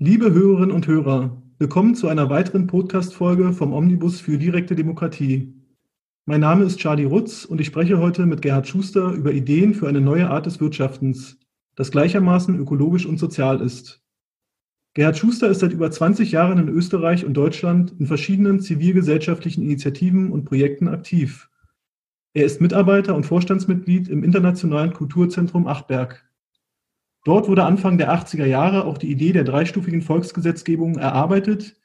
Liebe Hörerinnen und Hörer, willkommen zu einer weiteren Podcast-Folge vom Omnibus für direkte Demokratie. Mein Name ist Charlie Rutz und ich spreche heute mit Gerhard Schuster über Ideen für eine neue Art des Wirtschaftens, das gleichermaßen ökologisch und sozial ist. Gerhard Schuster ist seit über 20 Jahren in Österreich und Deutschland in verschiedenen zivilgesellschaftlichen Initiativen und Projekten aktiv. Er ist Mitarbeiter und Vorstandsmitglied im Internationalen Kulturzentrum Achberg. Dort wurde Anfang der 80er Jahre auch die Idee der dreistufigen Volksgesetzgebung erarbeitet,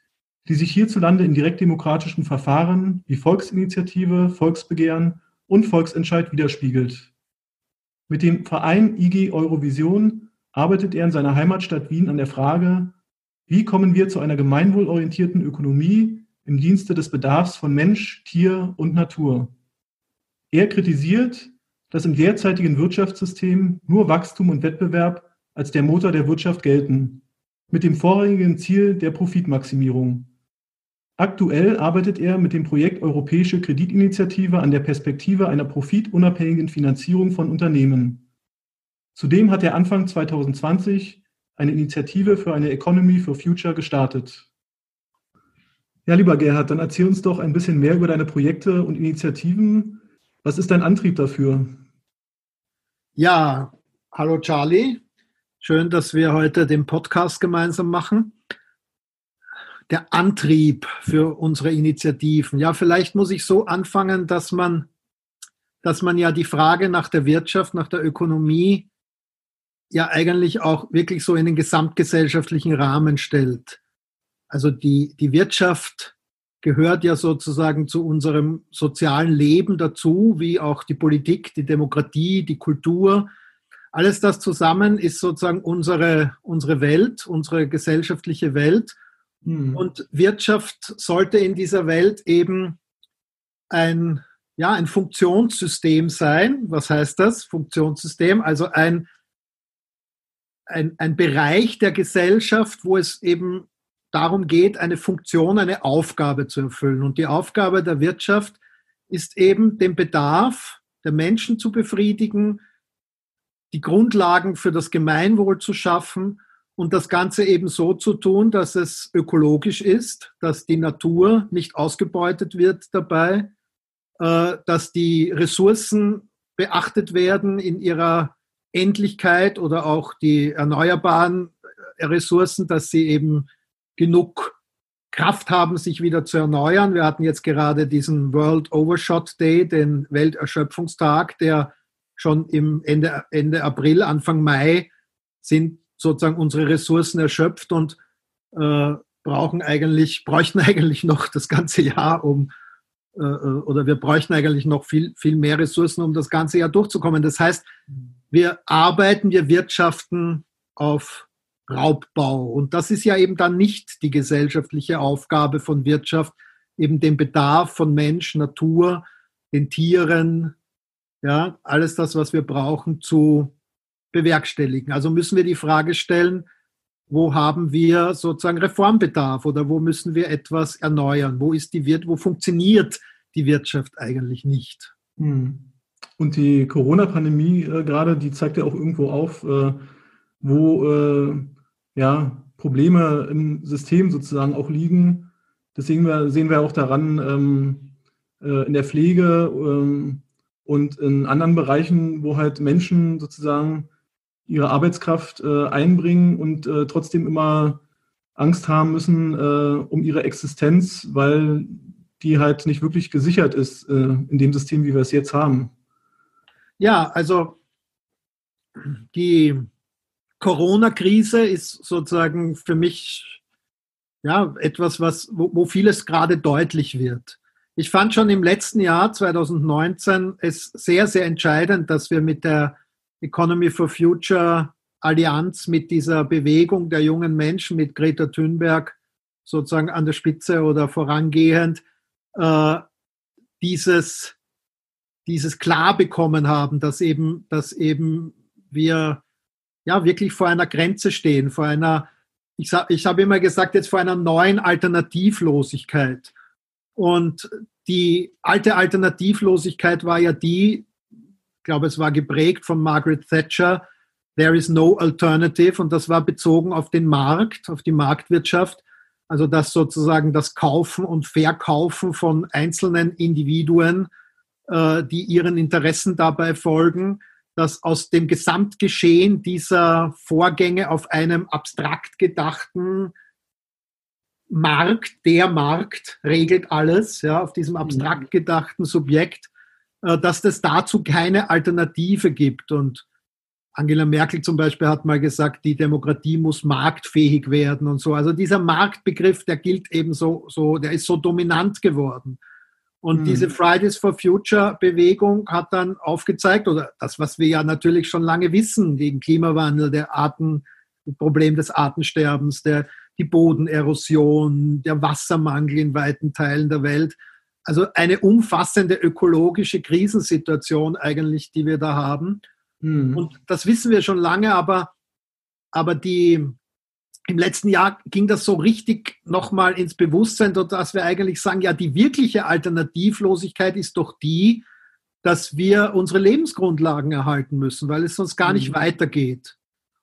die sich hierzulande in direktdemokratischen Verfahren wie Volksinitiative, Volksbegehren und Volksentscheid widerspiegelt. Mit dem Verein IG Eurovision arbeitet er in seiner Heimatstadt Wien an der Frage, wie kommen wir zu einer gemeinwohlorientierten Ökonomie im Dienste des Bedarfs von Mensch, Tier und Natur. Er kritisiert, dass im derzeitigen Wirtschaftssystem nur Wachstum und Wettbewerb als der Motor der Wirtschaft gelten, mit dem vorrangigen Ziel der Profitmaximierung. Aktuell arbeitet er mit dem Projekt Europäische Kreditinitiative an der Perspektive einer profitunabhängigen Finanzierung von Unternehmen. Zudem hat er Anfang 2020 eine Initiative für eine Economy for Future gestartet. Ja, lieber Gerhard, dann erzähl uns doch ein bisschen mehr über deine Projekte und Initiativen was ist dein Antrieb dafür? Ja, hallo Charlie. Schön, dass wir heute den Podcast gemeinsam machen. Der Antrieb für unsere Initiativen. Ja, vielleicht muss ich so anfangen, dass man, dass man ja die Frage nach der Wirtschaft, nach der Ökonomie ja eigentlich auch wirklich so in den gesamtgesellschaftlichen Rahmen stellt. Also die, die Wirtschaft gehört ja sozusagen zu unserem sozialen Leben dazu, wie auch die Politik, die Demokratie, die Kultur. Alles das zusammen ist sozusagen unsere, unsere Welt, unsere gesellschaftliche Welt. Mhm. Und Wirtschaft sollte in dieser Welt eben ein, ja, ein Funktionssystem sein. Was heißt das? Funktionssystem, also ein, ein, ein Bereich der Gesellschaft, wo es eben darum geht, eine Funktion, eine Aufgabe zu erfüllen. Und die Aufgabe der Wirtschaft ist eben, den Bedarf der Menschen zu befriedigen, die Grundlagen für das Gemeinwohl zu schaffen und das Ganze eben so zu tun, dass es ökologisch ist, dass die Natur nicht ausgebeutet wird dabei, äh, dass die Ressourcen beachtet werden in ihrer Endlichkeit oder auch die erneuerbaren Ressourcen, dass sie eben genug Kraft haben, sich wieder zu erneuern. Wir hatten jetzt gerade diesen World Overshot Day, den Welterschöpfungstag, der schon im Ende, Ende April, Anfang Mai sind sozusagen unsere Ressourcen erschöpft und äh, brauchen eigentlich, bräuchten eigentlich noch das ganze Jahr, um äh, äh, oder wir bräuchten eigentlich noch viel, viel mehr Ressourcen, um das ganze Jahr durchzukommen. Das heißt, wir arbeiten, wir wirtschaften auf Raubbau. Und das ist ja eben dann nicht die gesellschaftliche Aufgabe von Wirtschaft, eben den Bedarf von Mensch, Natur, den Tieren, ja, alles das, was wir brauchen, zu bewerkstelligen. Also müssen wir die Frage stellen, wo haben wir sozusagen Reformbedarf oder wo müssen wir etwas erneuern? Wo ist die Wirt, wo funktioniert die Wirtschaft eigentlich nicht? Hm. Und die Corona-Pandemie äh, gerade, die zeigt ja auch irgendwo auf, äh, wo äh, ja, Probleme im System sozusagen auch liegen. Deswegen sehen wir auch daran ähm, äh, in der Pflege ähm, und in anderen Bereichen, wo halt Menschen sozusagen ihre Arbeitskraft äh, einbringen und äh, trotzdem immer Angst haben müssen äh, um ihre Existenz, weil die halt nicht wirklich gesichert ist äh, in dem System, wie wir es jetzt haben. Ja, also die Corona-Krise ist sozusagen für mich ja, etwas, was, wo, wo vieles gerade deutlich wird. Ich fand schon im letzten Jahr, 2019, es sehr, sehr entscheidend, dass wir mit der Economy for Future Allianz, mit dieser Bewegung der jungen Menschen, mit Greta Thunberg sozusagen an der Spitze oder vorangehend, äh, dieses, dieses klar bekommen haben, dass eben, dass eben wir ja wirklich vor einer Grenze stehen, vor einer, ich, ich habe immer gesagt, jetzt vor einer neuen Alternativlosigkeit. Und die alte Alternativlosigkeit war ja die, ich glaube, es war geprägt von Margaret Thatcher, There is no alternative und das war bezogen auf den Markt, auf die Marktwirtschaft. Also dass sozusagen das Kaufen und Verkaufen von einzelnen Individuen, äh, die ihren Interessen dabei folgen, dass aus dem Gesamtgeschehen dieser Vorgänge auf einem abstrakt gedachten Markt, der Markt regelt alles, ja, auf diesem abstrakt mhm. gedachten Subjekt, äh, dass es dazu keine Alternative gibt. Und Angela Merkel zum Beispiel hat mal gesagt, die Demokratie muss marktfähig werden und so. Also dieser Marktbegriff, der gilt eben so, so der ist so dominant geworden. Und mhm. diese Fridays for Future Bewegung hat dann aufgezeigt, oder das, was wir ja natürlich schon lange wissen, den Klimawandel, der Arten, das Problem des Artensterbens, der, die Bodenerosion, der Wassermangel in weiten Teilen der Welt. Also eine umfassende ökologische Krisensituation eigentlich, die wir da haben. Mhm. Und das wissen wir schon lange, aber, aber die, im letzten Jahr ging das so richtig nochmal ins Bewusstsein, dass wir eigentlich sagen, ja, die wirkliche Alternativlosigkeit ist doch die, dass wir unsere Lebensgrundlagen erhalten müssen, weil es sonst gar nicht mhm. weitergeht.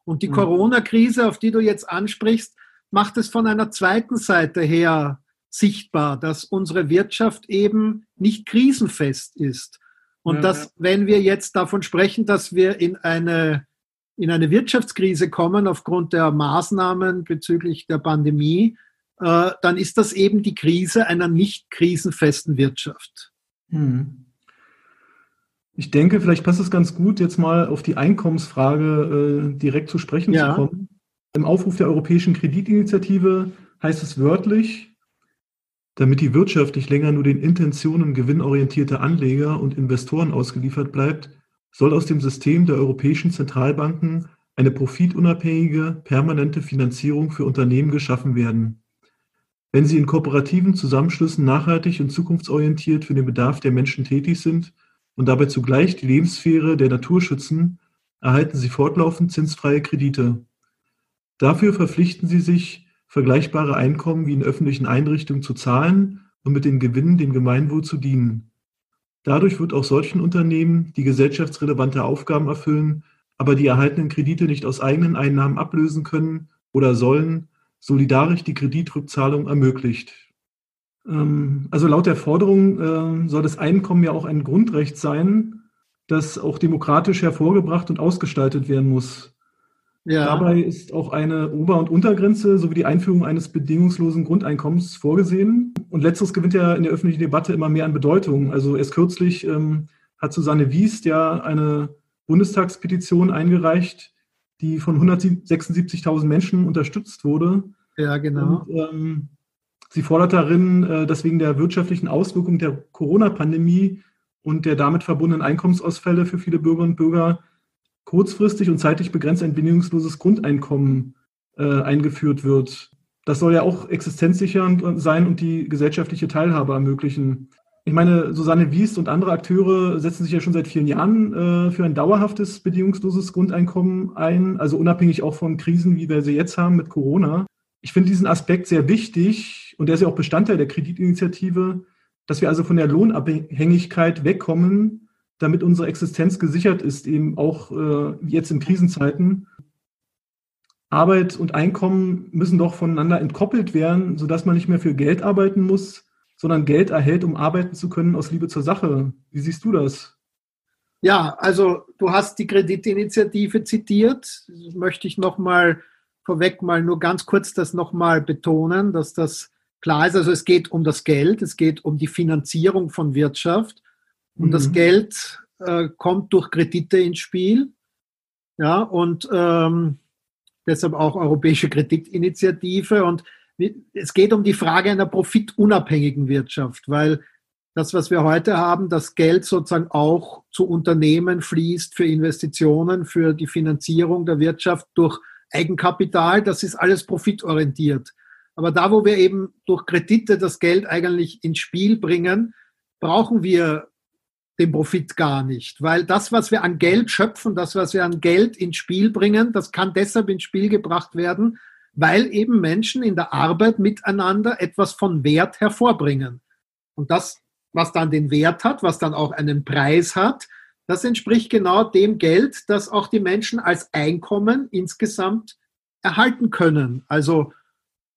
Und die mhm. Corona-Krise, auf die du jetzt ansprichst, macht es von einer zweiten Seite her sichtbar, dass unsere Wirtschaft eben nicht krisenfest ist. Und ja, dass, ja. wenn wir jetzt davon sprechen, dass wir in eine, in eine Wirtschaftskrise kommen aufgrund der Maßnahmen bezüglich der Pandemie, äh, dann ist das eben die Krise einer nicht krisenfesten Wirtschaft. Hm. Ich denke, vielleicht passt es ganz gut, jetzt mal auf die Einkommensfrage äh, direkt zu sprechen ja. zu kommen. Im Aufruf der Europäischen Kreditinitiative heißt es wörtlich, damit die Wirtschaft nicht länger nur den Intentionen gewinnorientierter Anleger und Investoren ausgeliefert bleibt, soll aus dem System der europäischen Zentralbanken eine profitunabhängige, permanente Finanzierung für Unternehmen geschaffen werden. Wenn sie in kooperativen Zusammenschlüssen nachhaltig und zukunftsorientiert für den Bedarf der Menschen tätig sind und dabei zugleich die Lebenssphäre der Natur schützen, erhalten sie fortlaufend zinsfreie Kredite. Dafür verpflichten sie sich, vergleichbare Einkommen wie in öffentlichen Einrichtungen zu zahlen und mit den Gewinnen dem Gemeinwohl zu dienen. Dadurch wird auch solchen Unternehmen, die gesellschaftsrelevante Aufgaben erfüllen, aber die erhaltenen Kredite nicht aus eigenen Einnahmen ablösen können oder sollen, solidarisch die Kreditrückzahlung ermöglicht. Ähm, also laut der Forderung äh, soll das Einkommen ja auch ein Grundrecht sein, das auch demokratisch hervorgebracht und ausgestaltet werden muss. Ja. Dabei ist auch eine Ober- und Untergrenze sowie die Einführung eines bedingungslosen Grundeinkommens vorgesehen. Und letzteres gewinnt ja in der öffentlichen Debatte immer mehr an Bedeutung. Also erst kürzlich ähm, hat Susanne Wiest ja eine Bundestagspetition eingereicht, die von 176.000 Menschen unterstützt wurde. Ja, genau. Und, ähm, sie fordert darin, äh, dass wegen der wirtschaftlichen Auswirkungen der Corona-Pandemie und der damit verbundenen Einkommensausfälle für viele Bürgerinnen und Bürger kurzfristig und zeitlich begrenzt ein bedingungsloses Grundeinkommen äh, eingeführt wird. Das soll ja auch existenzsichernd sein und die gesellschaftliche Teilhabe ermöglichen. Ich meine, Susanne Wiest und andere Akteure setzen sich ja schon seit vielen Jahren äh, für ein dauerhaftes bedingungsloses Grundeinkommen ein, also unabhängig auch von Krisen, wie wir sie jetzt haben mit Corona. Ich finde diesen Aspekt sehr wichtig und der ist ja auch Bestandteil der Kreditinitiative, dass wir also von der Lohnabhängigkeit wegkommen damit unsere Existenz gesichert ist, eben auch äh, jetzt in Krisenzeiten. Arbeit und Einkommen müssen doch voneinander entkoppelt werden, sodass man nicht mehr für Geld arbeiten muss, sondern Geld erhält, um arbeiten zu können aus Liebe zur Sache. Wie siehst du das? Ja, also du hast die Kreditinitiative zitiert. Das möchte ich nochmal vorweg mal nur ganz kurz das nochmal betonen, dass das klar ist. Also es geht um das Geld, es geht um die Finanzierung von Wirtschaft. Und mhm. das Geld äh, kommt durch Kredite ins Spiel. Ja, und ähm, deshalb auch Europäische Kreditinitiative. Und es geht um die Frage einer profitunabhängigen Wirtschaft, weil das, was wir heute haben, das Geld sozusagen auch zu Unternehmen fließt für Investitionen, für die Finanzierung der Wirtschaft durch Eigenkapital, das ist alles profitorientiert. Aber da, wo wir eben durch Kredite das Geld eigentlich ins Spiel bringen, brauchen wir den Profit gar nicht, weil das, was wir an Geld schöpfen, das, was wir an Geld ins Spiel bringen, das kann deshalb ins Spiel gebracht werden, weil eben Menschen in der Arbeit miteinander etwas von Wert hervorbringen. Und das, was dann den Wert hat, was dann auch einen Preis hat, das entspricht genau dem Geld, das auch die Menschen als Einkommen insgesamt erhalten können. Also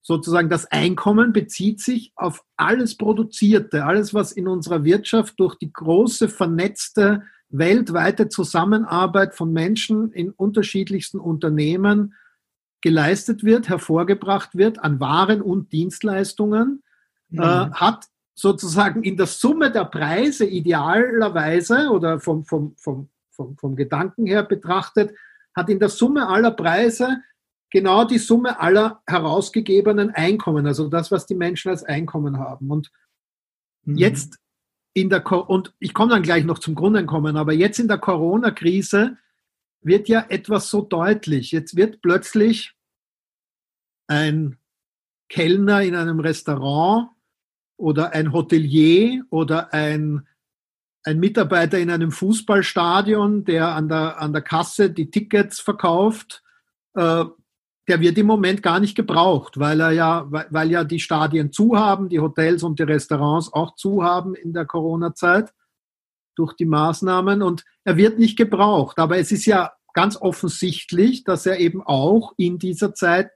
sozusagen das Einkommen bezieht sich auf alles Produzierte, alles, was in unserer Wirtschaft durch die große vernetzte weltweite Zusammenarbeit von Menschen in unterschiedlichsten Unternehmen geleistet wird, hervorgebracht wird an Waren und Dienstleistungen, mhm. äh, hat sozusagen in der Summe der Preise idealerweise oder vom, vom, vom, vom, vom Gedanken her betrachtet, hat in der Summe aller Preise genau die Summe aller herausgegebenen Einkommen, also das, was die Menschen als Einkommen haben. Und mhm. jetzt in der, und ich komme dann gleich noch zum Grundeinkommen, aber jetzt in der Corona-Krise wird ja etwas so deutlich. Jetzt wird plötzlich ein Kellner in einem Restaurant oder ein Hotelier oder ein, ein Mitarbeiter in einem Fußballstadion, der an der, an der Kasse die Tickets verkauft, äh, der wird im Moment gar nicht gebraucht, weil er ja, weil ja die Stadien zu haben, die Hotels und die Restaurants auch zu haben in der Corona-Zeit durch die Maßnahmen und er wird nicht gebraucht. Aber es ist ja ganz offensichtlich, dass er eben auch in dieser Zeit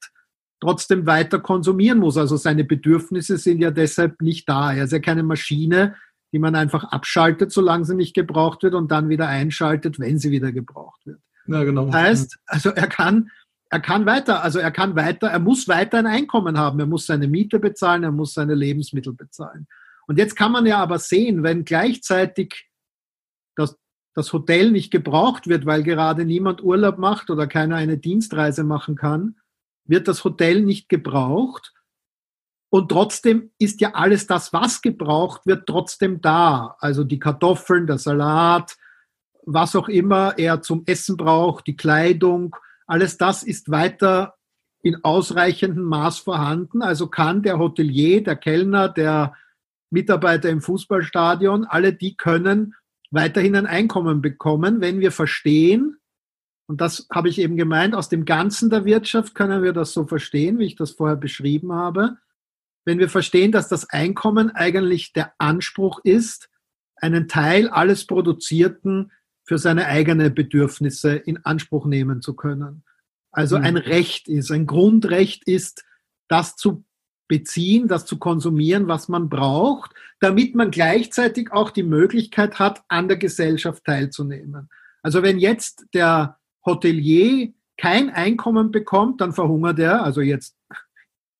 trotzdem weiter konsumieren muss. Also seine Bedürfnisse sind ja deshalb nicht da. Er ist ja keine Maschine, die man einfach abschaltet, solange sie nicht gebraucht wird und dann wieder einschaltet, wenn sie wieder gebraucht wird. Ja, genau. Das heißt, also er kann er kann weiter, also er kann weiter, er muss weiter ein Einkommen haben, er muss seine Miete bezahlen, er muss seine Lebensmittel bezahlen. Und jetzt kann man ja aber sehen, wenn gleichzeitig das, das Hotel nicht gebraucht wird, weil gerade niemand Urlaub macht oder keiner eine Dienstreise machen kann, wird das Hotel nicht gebraucht. Und trotzdem ist ja alles das, was gebraucht wird, trotzdem da. Also die Kartoffeln, der Salat, was auch immer er zum Essen braucht, die Kleidung, alles das ist weiter in ausreichendem Maß vorhanden. Also kann der Hotelier, der Kellner, der Mitarbeiter im Fußballstadion, alle die können weiterhin ein Einkommen bekommen, wenn wir verstehen, und das habe ich eben gemeint, aus dem Ganzen der Wirtschaft können wir das so verstehen, wie ich das vorher beschrieben habe, wenn wir verstehen, dass das Einkommen eigentlich der Anspruch ist, einen Teil alles Produzierten für seine eigenen Bedürfnisse in Anspruch nehmen zu können. Also mhm. ein Recht ist, ein Grundrecht ist, das zu beziehen, das zu konsumieren, was man braucht, damit man gleichzeitig auch die Möglichkeit hat, an der Gesellschaft teilzunehmen. Also wenn jetzt der Hotelier kein Einkommen bekommt, dann verhungert er, also jetzt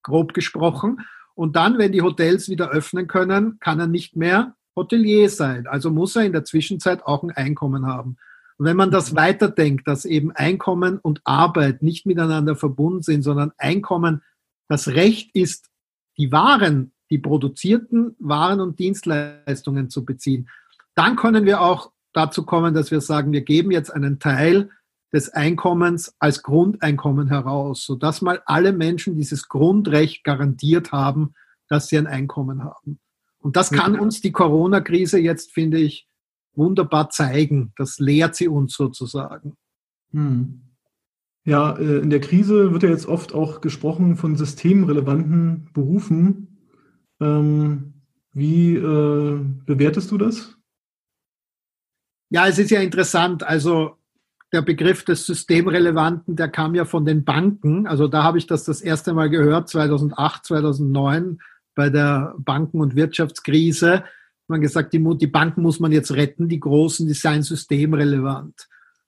grob gesprochen. Und dann, wenn die Hotels wieder öffnen können, kann er nicht mehr Hotelier sein. Also muss er in der Zwischenzeit auch ein Einkommen haben. Und wenn man das mhm. weiterdenkt, dass eben Einkommen und Arbeit nicht miteinander verbunden sind, sondern Einkommen das Recht ist, die Waren, die produzierten Waren und Dienstleistungen zu beziehen, dann können wir auch dazu kommen, dass wir sagen, wir geben jetzt einen Teil des Einkommens als Grundeinkommen heraus, sodass mal alle Menschen dieses Grundrecht garantiert haben, dass sie ein Einkommen haben. Und das kann uns die Corona-Krise jetzt, finde ich, wunderbar zeigen. Das lehrt sie uns sozusagen. Hm. Ja, äh, in der Krise wird ja jetzt oft auch gesprochen von systemrelevanten Berufen. Ähm, wie äh, bewertest du das? Ja, es ist ja interessant. Also der Begriff des Systemrelevanten, der kam ja von den Banken. Also da habe ich das das erste Mal gehört, 2008, 2009 bei der Banken- und Wirtschaftskrise. Man gesagt, die, die, Banken muss man jetzt retten, die großen, die seien systemrelevant.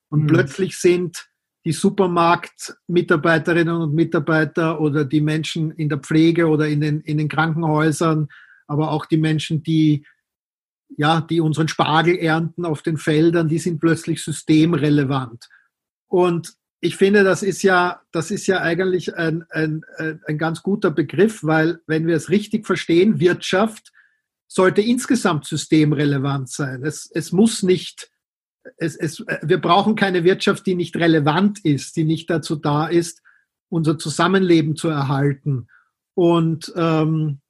Und mhm. plötzlich sind die Supermarktmitarbeiterinnen und Mitarbeiter oder die Menschen in der Pflege oder in den, in den Krankenhäusern, aber auch die Menschen, die, ja, die unseren Spargel ernten auf den Feldern, die sind plötzlich systemrelevant. Und ich finde, das ist ja, das ist ja eigentlich ein, ein, ein ganz guter Begriff, weil wenn wir es richtig verstehen, Wirtschaft sollte insgesamt systemrelevant sein. Es, es muss nicht, es, es, wir brauchen keine Wirtschaft, die nicht relevant ist, die nicht dazu da ist, unser Zusammenleben zu erhalten. Und ähm,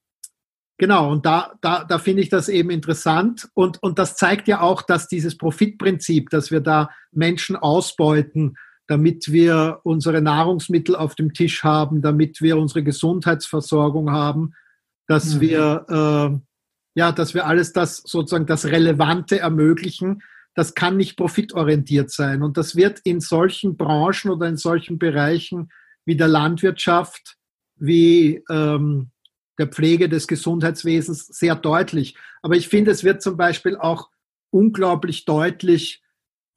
genau, und da, da, da finde ich das eben interessant. Und, und das zeigt ja auch, dass dieses Profitprinzip, dass wir da Menschen ausbeuten, damit wir unsere Nahrungsmittel auf dem Tisch haben, damit wir unsere Gesundheitsversorgung haben, dass mhm. wir äh, ja, dass wir alles das sozusagen das Relevante ermöglichen, das kann nicht profitorientiert sein. Und das wird in solchen Branchen oder in solchen Bereichen wie der Landwirtschaft, wie ähm, der Pflege des Gesundheitswesens sehr deutlich. Aber ich finde, es wird zum Beispiel auch unglaublich deutlich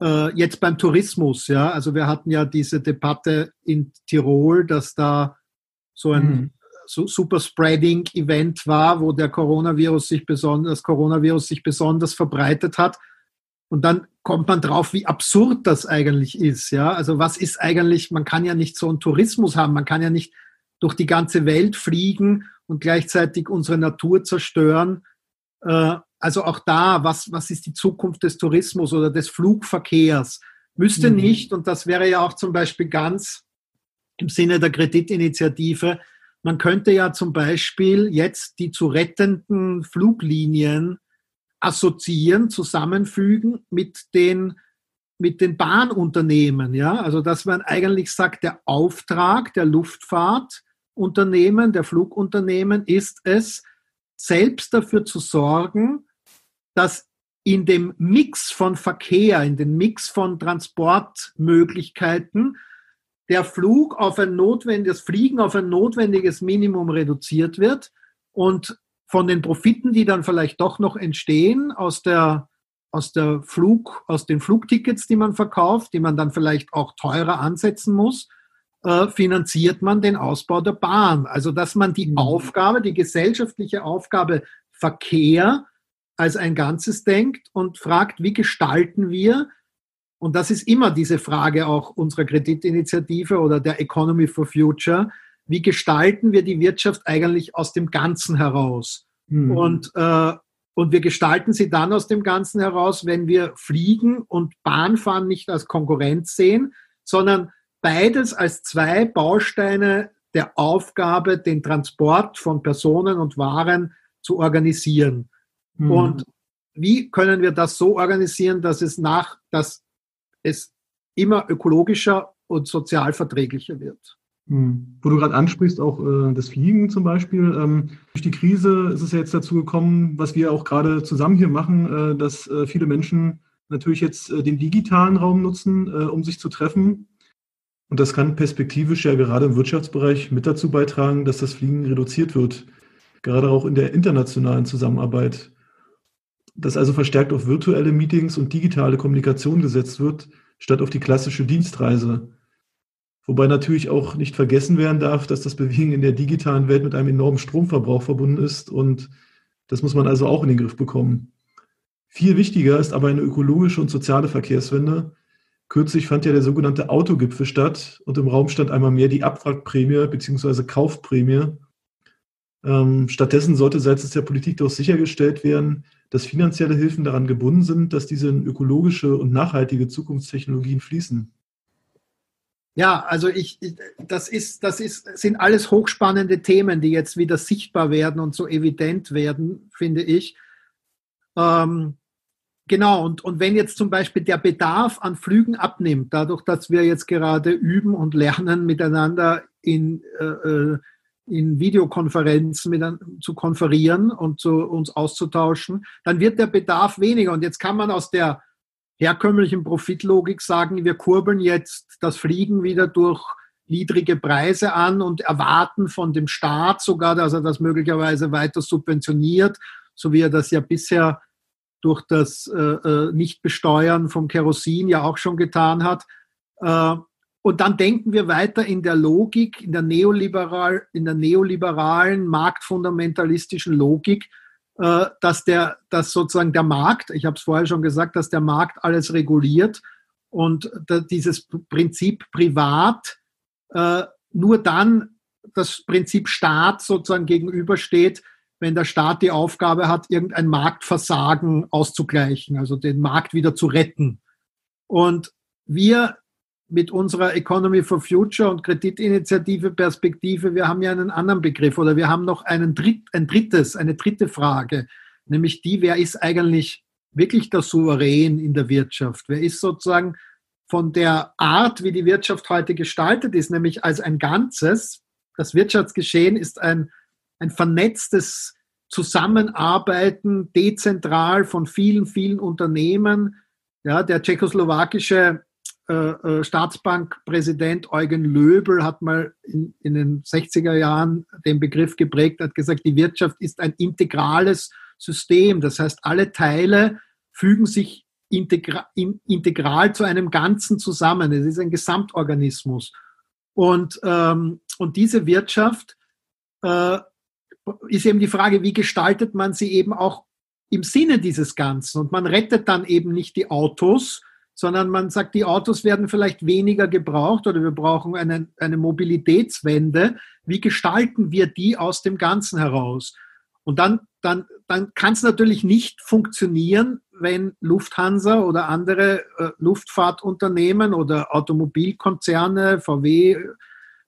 äh, jetzt beim Tourismus. Ja, also wir hatten ja diese Debatte in Tirol, dass da so ein mhm. so Super Spreading Event war, wo der Coronavirus sich besonders, das Coronavirus sich besonders verbreitet hat. Und dann kommt man drauf, wie absurd das eigentlich ist. Ja, also was ist eigentlich, man kann ja nicht so einen Tourismus haben, man kann ja nicht durch die ganze Welt fliegen und gleichzeitig unsere Natur zerstören. Äh, also auch da, was, was ist die Zukunft des Tourismus oder des Flugverkehrs? Müsste mhm. nicht, und das wäre ja auch zum Beispiel ganz im Sinne der Kreditinitiative, man könnte ja zum Beispiel jetzt die zu rettenden Fluglinien assoziieren, zusammenfügen mit den, mit den Bahnunternehmen. Ja? Also dass man eigentlich sagt, der Auftrag der Luftfahrtunternehmen, der Flugunternehmen ist es, selbst dafür zu sorgen, dass in dem Mix von Verkehr, in den Mix von Transportmöglichkeiten der Flug auf ein notwendiges Fliegen auf ein notwendiges Minimum reduziert wird und von den Profiten, die dann vielleicht doch noch entstehen aus der aus der Flug, aus den Flugtickets, die man verkauft, die man dann vielleicht auch teurer ansetzen muss, äh, finanziert man den Ausbau der Bahn. Also dass man die mhm. Aufgabe, die gesellschaftliche Aufgabe Verkehr als ein Ganzes denkt und fragt, wie gestalten wir, und das ist immer diese Frage auch unserer Kreditinitiative oder der Economy for Future, wie gestalten wir die Wirtschaft eigentlich aus dem Ganzen heraus? Mhm. Und, äh, und wir gestalten sie dann aus dem Ganzen heraus, wenn wir Fliegen und Bahnfahren nicht als Konkurrenz sehen, sondern beides als zwei Bausteine der Aufgabe, den Transport von Personen und Waren zu organisieren. Mhm. Und wie können wir das so organisieren, dass es nach, dass es immer ökologischer und sozial verträglicher wird? Mhm. Wo du gerade ansprichst, auch äh, das Fliegen zum Beispiel. Ähm, durch die Krise ist es ja jetzt dazu gekommen, was wir auch gerade zusammen hier machen, äh, dass äh, viele Menschen natürlich jetzt äh, den digitalen Raum nutzen, äh, um sich zu treffen. Und das kann perspektivisch ja gerade im Wirtschaftsbereich mit dazu beitragen, dass das Fliegen reduziert wird, gerade auch in der internationalen Zusammenarbeit dass also verstärkt auf virtuelle Meetings und digitale Kommunikation gesetzt wird, statt auf die klassische Dienstreise. Wobei natürlich auch nicht vergessen werden darf, dass das Bewegen in der digitalen Welt mit einem enormen Stromverbrauch verbunden ist und das muss man also auch in den Griff bekommen. Viel wichtiger ist aber eine ökologische und soziale Verkehrswende. Kürzlich fand ja der sogenannte Autogipfel statt und im Raum stand einmal mehr die Abwrackprämie bzw. Kaufprämie. Ähm, stattdessen sollte seitens der Politik doch sichergestellt werden, dass finanzielle Hilfen daran gebunden sind, dass diese in ökologische und nachhaltige Zukunftstechnologien fließen? Ja, also ich, das ist, das ist, sind alles hochspannende Themen, die jetzt wieder sichtbar werden und so evident werden, finde ich. Ähm, genau, und, und wenn jetzt zum Beispiel der Bedarf an Flügen abnimmt, dadurch, dass wir jetzt gerade üben und lernen, miteinander in äh, äh in Videokonferenzen mit, zu konferieren und zu uns auszutauschen, dann wird der Bedarf weniger. Und jetzt kann man aus der herkömmlichen Profitlogik sagen, wir kurbeln jetzt das Fliegen wieder durch niedrige Preise an und erwarten von dem Staat sogar, dass er das möglicherweise weiter subventioniert, so wie er das ja bisher durch das äh, äh Nichtbesteuern vom Kerosin ja auch schon getan hat. Äh, und dann denken wir weiter in der Logik, in der, neoliberal, in der neoliberalen, marktfundamentalistischen Logik, äh, dass, der, dass sozusagen der Markt, ich habe es vorher schon gesagt, dass der Markt alles reguliert und dieses Prinzip privat äh, nur dann das Prinzip Staat sozusagen gegenübersteht, wenn der Staat die Aufgabe hat, irgendein Marktversagen auszugleichen, also den Markt wieder zu retten. Und wir mit unserer Economy for Future und Kreditinitiative Perspektive, wir haben ja einen anderen Begriff oder wir haben noch einen Dritt, ein drittes, eine dritte Frage, nämlich die, wer ist eigentlich wirklich der Souverän in der Wirtschaft? Wer ist sozusagen von der Art, wie die Wirtschaft heute gestaltet ist, nämlich als ein Ganzes, das Wirtschaftsgeschehen ist ein, ein vernetztes Zusammenarbeiten dezentral von vielen, vielen Unternehmen, Ja, der tschechoslowakische äh, äh, Staatsbankpräsident Eugen Löbel hat mal in, in, den 60er Jahren den Begriff geprägt, hat gesagt, die Wirtschaft ist ein integrales System. Das heißt, alle Teile fügen sich integra in, integral zu einem Ganzen zusammen. Es ist ein Gesamtorganismus. Und, ähm, und diese Wirtschaft äh, ist eben die Frage, wie gestaltet man sie eben auch im Sinne dieses Ganzen? Und man rettet dann eben nicht die Autos, sondern man sagt, die Autos werden vielleicht weniger gebraucht oder wir brauchen eine, eine Mobilitätswende. Wie gestalten wir die aus dem Ganzen heraus? Und dann, dann, dann kann es natürlich nicht funktionieren, wenn Lufthansa oder andere äh, Luftfahrtunternehmen oder Automobilkonzerne, VW,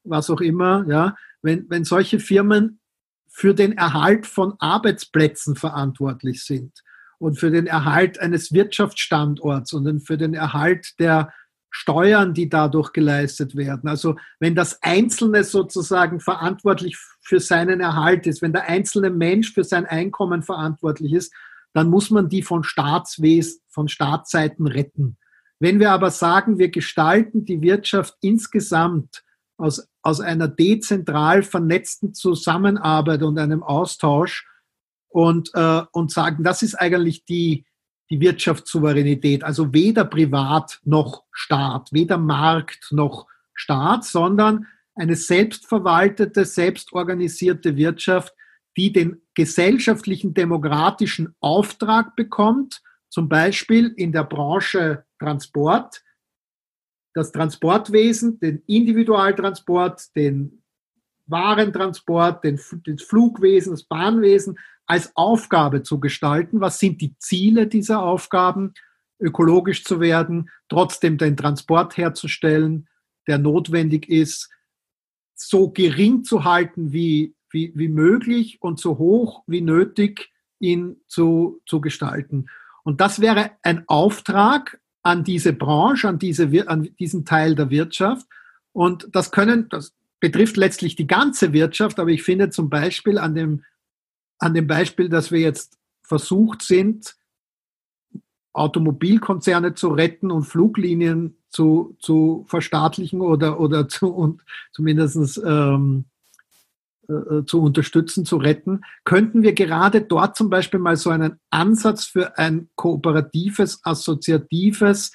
was auch immer, ja, wenn, wenn solche Firmen für den Erhalt von Arbeitsplätzen verantwortlich sind und für den Erhalt eines Wirtschaftsstandorts und für den Erhalt der Steuern, die dadurch geleistet werden. Also wenn das Einzelne sozusagen verantwortlich für seinen Erhalt ist, wenn der einzelne Mensch für sein Einkommen verantwortlich ist, dann muss man die von Staatswesen, von Staatsseiten retten. Wenn wir aber sagen, wir gestalten die Wirtschaft insgesamt aus, aus einer dezentral vernetzten Zusammenarbeit und einem Austausch, und, äh, und sagen, das ist eigentlich die, die Wirtschaftssouveränität. Also weder Privat noch Staat, weder Markt noch Staat, sondern eine selbstverwaltete, selbstorganisierte Wirtschaft, die den gesellschaftlichen demokratischen Auftrag bekommt, zum Beispiel in der Branche Transport, das Transportwesen, den Individualtransport, den Warentransport, den, das Flugwesen, das Bahnwesen als Aufgabe zu gestalten. Was sind die Ziele dieser Aufgaben? Ökologisch zu werden, trotzdem den Transport herzustellen, der notwendig ist, so gering zu halten wie, wie, wie möglich und so hoch wie nötig ihn zu, zu gestalten. Und das wäre ein Auftrag an diese Branche, an, diese, an diesen Teil der Wirtschaft. Und das können, das betrifft letztlich die ganze Wirtschaft, aber ich finde zum Beispiel an dem an dem Beispiel, dass wir jetzt versucht sind, Automobilkonzerne zu retten und Fluglinien zu, zu verstaatlichen oder, oder zu, und zumindest ähm, äh, zu unterstützen, zu retten, könnten wir gerade dort zum Beispiel mal so einen Ansatz für ein kooperatives, assoziatives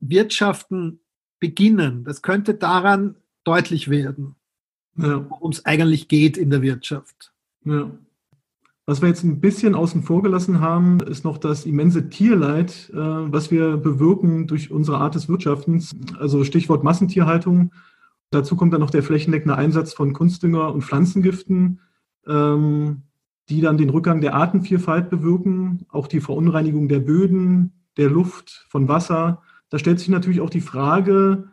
Wirtschaften beginnen. Das könnte daran deutlich werden ja. worum es eigentlich geht in der Wirtschaft. Ja. Was wir jetzt ein bisschen außen vor gelassen haben, ist noch das immense Tierleid, äh, was wir bewirken durch unsere Art des Wirtschaftens. Also Stichwort Massentierhaltung. Dazu kommt dann noch der flächendeckende Einsatz von Kunstdünger und Pflanzengiften, ähm, die dann den Rückgang der Artenvielfalt bewirken, auch die Verunreinigung der Böden, der Luft, von Wasser. Da stellt sich natürlich auch die Frage,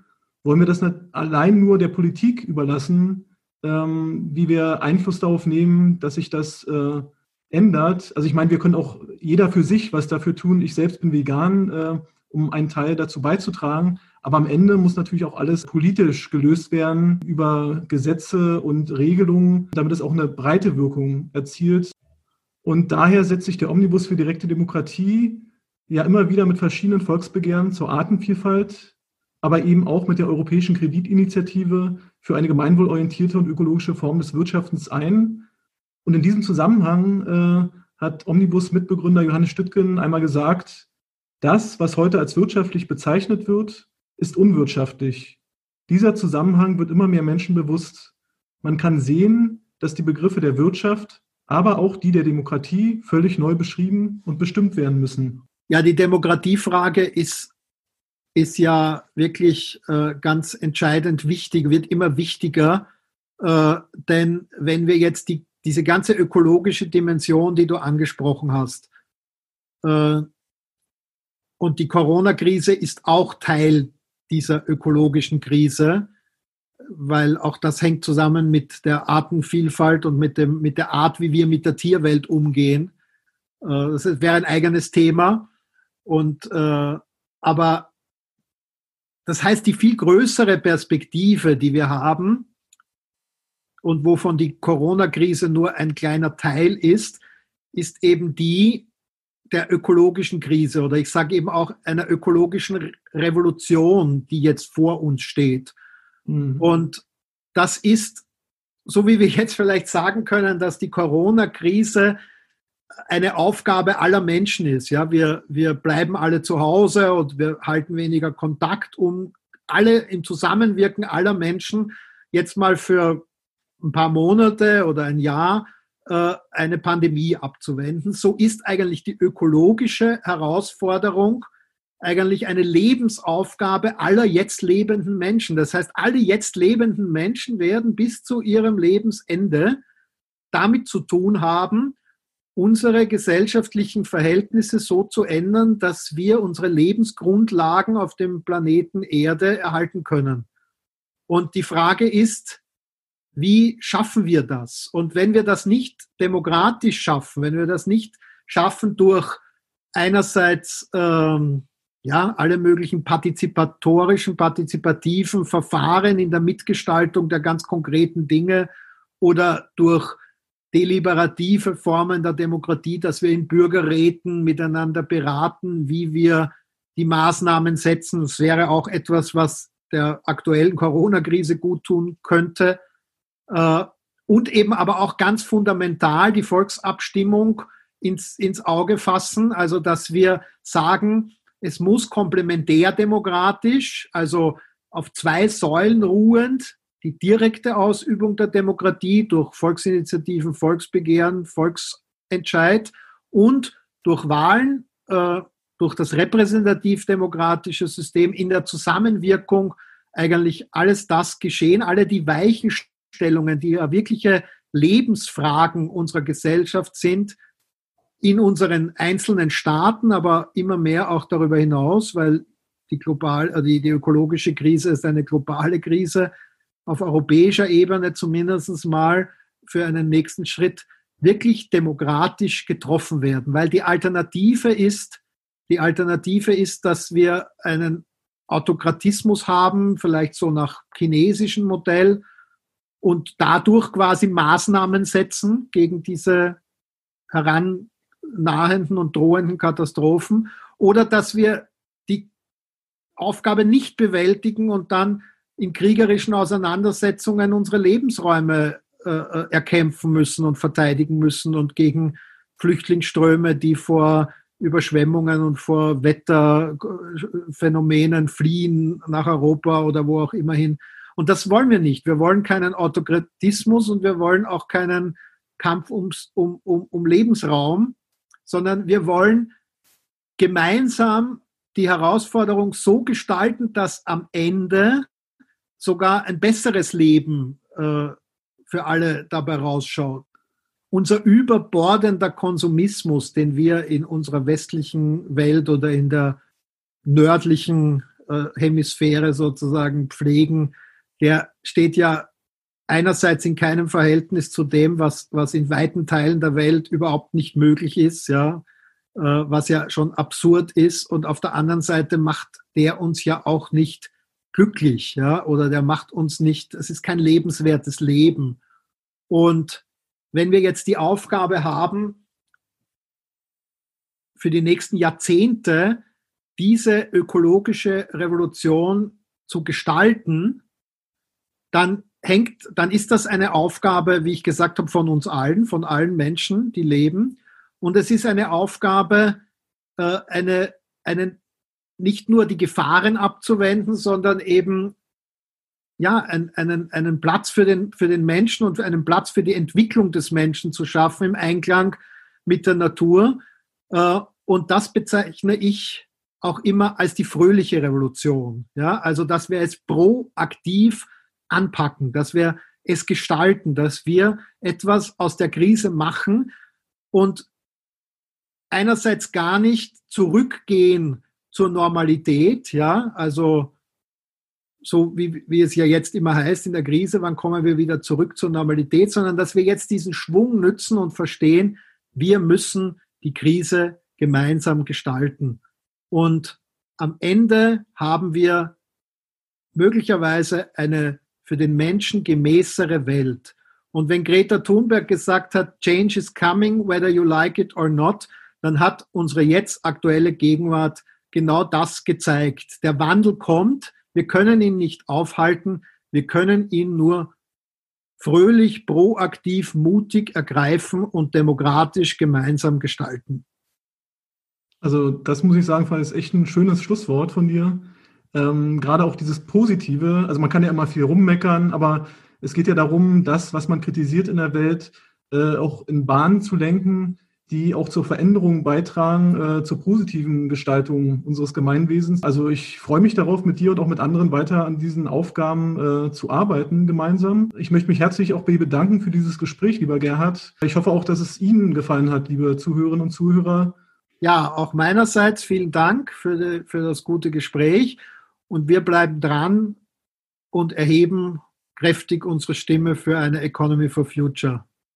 wollen wir das allein nur der Politik überlassen, ähm, wie wir Einfluss darauf nehmen, dass sich das äh, ändert. Also ich meine, wir können auch jeder für sich was dafür tun. Ich selbst bin vegan, äh, um einen Teil dazu beizutragen. Aber am Ende muss natürlich auch alles politisch gelöst werden über Gesetze und Regelungen, damit es auch eine breite Wirkung erzielt. Und daher setzt sich der Omnibus für direkte Demokratie ja immer wieder mit verschiedenen Volksbegehren zur Artenvielfalt, aber eben auch mit der Europäischen Kreditinitiative für eine gemeinwohlorientierte und ökologische Form des Wirtschaftens ein. Und in diesem Zusammenhang äh, hat Omnibus-Mitbegründer Johannes Stüttgen einmal gesagt, das, was heute als wirtschaftlich bezeichnet wird, ist unwirtschaftlich. Dieser Zusammenhang wird immer mehr Menschen bewusst. Man kann sehen, dass die Begriffe der Wirtschaft, aber auch die der Demokratie völlig neu beschrieben und bestimmt werden müssen. Ja, die Demokratiefrage ist ist ja wirklich äh, ganz entscheidend wichtig, wird immer wichtiger. Äh, denn wenn wir jetzt die, diese ganze ökologische Dimension, die du angesprochen hast, äh, und die Corona-Krise ist auch Teil dieser ökologischen Krise, weil auch das hängt zusammen mit der Artenvielfalt und mit, dem, mit der Art, wie wir mit der Tierwelt umgehen. Äh, das wäre ein eigenes Thema. Und, äh, aber das heißt, die viel größere Perspektive, die wir haben und wovon die Corona-Krise nur ein kleiner Teil ist, ist eben die, der ökologischen Krise oder ich sage eben auch einer ökologischen Revolution, die jetzt vor uns steht. Mhm. Und das ist, so wie wir jetzt vielleicht sagen können, dass die Corona-Krise eine Aufgabe aller Menschen ist. Ja, wir, wir bleiben alle zu Hause und wir halten weniger Kontakt, um alle im Zusammenwirken aller Menschen jetzt mal für ein paar Monate oder ein Jahr äh, eine Pandemie abzuwenden. So ist eigentlich die ökologische Herausforderung eigentlich eine Lebensaufgabe aller jetzt lebenden Menschen. Das heißt, alle jetzt lebenden Menschen werden bis zu ihrem Lebensende damit zu tun haben, unsere gesellschaftlichen Verhältnisse so zu ändern, dass wir unsere Lebensgrundlagen auf dem Planeten Erde erhalten können. Und die Frage ist, wie schaffen wir das? Und wenn wir das nicht demokratisch schaffen, wenn wir das nicht schaffen durch einerseits ähm, ja, alle möglichen partizipatorischen, partizipativen Verfahren in der Mitgestaltung der ganz konkreten Dinge oder durch deliberative Formen der Demokratie, dass wir in Bürgerräten miteinander beraten, wie wir die Maßnahmen setzen. Das wäre auch etwas, was der aktuellen Corona-Krise gut tun könnte. Äh, und eben aber auch ganz fundamental die Volksabstimmung ins, ins Auge fassen, also dass wir sagen, es muss komplementärdemokratisch, also auf zwei Säulen ruhend, die direkte Ausübung der Demokratie durch Volksinitiativen, Volksbegehren, Volksentscheid und durch Wahlen, äh, durch das repräsentativ-demokratische System in der Zusammenwirkung eigentlich alles das geschehen, alle die weichen Fragestellungen, die ja wirkliche Lebensfragen unserer Gesellschaft sind, in unseren einzelnen Staaten, aber immer mehr auch darüber hinaus, weil die, global, äh, die, die ökologische Krise ist eine globale Krise auf europäischer Ebene zumindest mal für einen nächsten Schritt wirklich demokratisch getroffen werden, weil die Alternative ist, die Alternative ist, dass wir einen Autokratismus haben, vielleicht so nach chinesischem Modell, und dadurch quasi Maßnahmen setzen gegen diese herannahenden und drohenden Katastrophen. Oder dass wir die Aufgabe nicht bewältigen und dann in kriegerischen Auseinandersetzungen unsere Lebensräume äh, äh erkämpfen müssen und verteidigen müssen und gegen Flüchtlingsströme, die vor Überschwemmungen und vor Wetterphänomenen fliehen nach Europa oder wo auch immer hin und das wollen wir nicht. Wir wollen keinen Autokratismus und wir wollen auch keinen Kampf ums, um, um, um Lebensraum, sondern wir wollen gemeinsam die Herausforderung so gestalten, dass am Ende sogar ein besseres Leben äh, für alle dabei rausschaut. Unser überbordender Konsumismus, den wir in unserer westlichen Welt oder in der nördlichen äh, Hemisphäre sozusagen pflegen, der steht ja einerseits in keinem Verhältnis zu dem, was, was in weiten Teilen der Welt überhaupt nicht möglich ist, ja, äh, was ja schon absurd ist. Und auf der anderen Seite macht der uns ja auch nicht glücklich, ja, oder der macht uns nicht, es ist kein lebenswertes Leben. Und wenn wir jetzt die Aufgabe haben, für die nächsten Jahrzehnte diese ökologische Revolution zu gestalten, dann hängt, dann ist das eine Aufgabe, wie ich gesagt habe, von uns allen, von allen Menschen, die leben. Und es ist eine Aufgabe, äh, eine, einen, nicht nur die Gefahren abzuwenden, sondern eben ja, einen, einen, einen Platz für den, für den Menschen und einen Platz für die Entwicklung des Menschen zu schaffen im Einklang mit der Natur. Äh, und das bezeichne ich auch immer als die fröhliche Revolution. Ja, also, dass wir es proaktiv anpacken, dass wir es gestalten, dass wir etwas aus der Krise machen und einerseits gar nicht zurückgehen zur Normalität, ja, also so wie, wie es ja jetzt immer heißt in der Krise, wann kommen wir wieder zurück zur Normalität, sondern dass wir jetzt diesen Schwung nützen und verstehen, wir müssen die Krise gemeinsam gestalten. Und am Ende haben wir möglicherweise eine für den Menschen gemäßere Welt. Und wenn Greta Thunberg gesagt hat, Change is coming, whether you like it or not, dann hat unsere jetzt aktuelle Gegenwart genau das gezeigt. Der Wandel kommt, wir können ihn nicht aufhalten, wir können ihn nur fröhlich, proaktiv, mutig ergreifen und demokratisch gemeinsam gestalten. Also das muss ich sagen, ist echt ein schönes Schlusswort von dir. Ähm, gerade auch dieses Positive, also man kann ja immer viel rummeckern, aber es geht ja darum, das, was man kritisiert in der Welt, äh, auch in Bahnen zu lenken, die auch zur Veränderung beitragen, äh, zur positiven Gestaltung unseres Gemeinwesens. Also ich freue mich darauf, mit dir und auch mit anderen weiter an diesen Aufgaben äh, zu arbeiten gemeinsam. Ich möchte mich herzlich auch bei dir bedanken für dieses Gespräch, lieber Gerhard. Ich hoffe auch, dass es Ihnen gefallen hat, liebe Zuhörerinnen und Zuhörer. Ja, auch meinerseits vielen Dank für, die, für das gute Gespräch und wir bleiben dran und erheben kräftig unsere Stimme für eine Economy for Future.